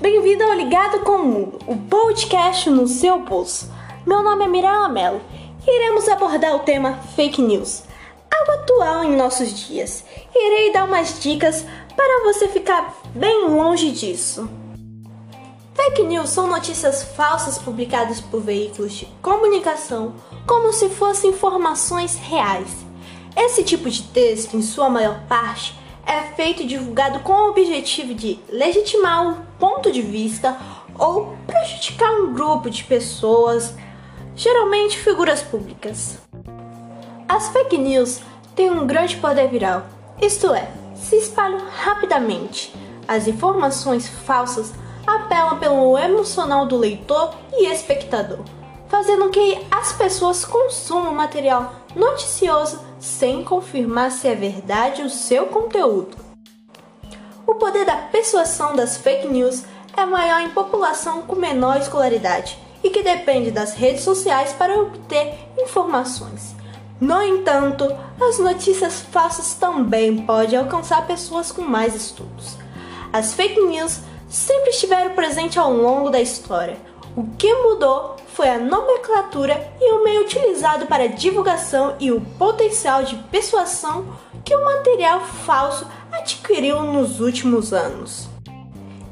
Bem-vindo ao Ligado com o Mundo, o podcast no seu bolso. Meu nome é Mirella Mello e iremos abordar o tema fake news, algo atual em nossos dias. Irei dar umas dicas para você ficar bem longe disso. Fake news são notícias falsas publicadas por veículos de comunicação como se fossem informações reais. Esse tipo de texto, em sua maior parte, é feito e divulgado com o objetivo de legitimar um ponto de vista ou prejudicar um grupo de pessoas, geralmente figuras públicas. As fake news têm um grande poder viral, isto é, se espalham rapidamente. As informações falsas apelam pelo emocional do leitor e espectador, fazendo que as pessoas consumam material noticioso sem confirmar se é verdade o seu conteúdo. O poder da persuasão das fake news é maior em população com menor escolaridade e que depende das redes sociais para obter informações. No entanto, as notícias falsas também podem alcançar pessoas com mais estudos. As fake news sempre estiveram presentes ao longo da história. O que mudou foi a nomenclatura e o meio utilizado para divulgação e o potencial de persuasão que o material falso adquiriu nos últimos anos.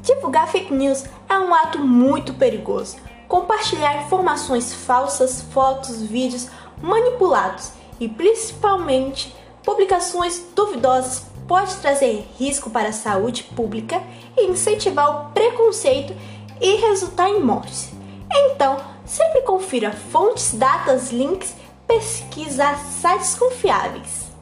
Divulgar fake news é um ato muito perigoso. Compartilhar informações falsas, fotos, vídeos manipulados e principalmente publicações duvidosas pode trazer risco para a saúde pública e incentivar o preconceito e resultar em mortes. Então, sempre confira fontes, datas, links, pesquisar sites confiáveis.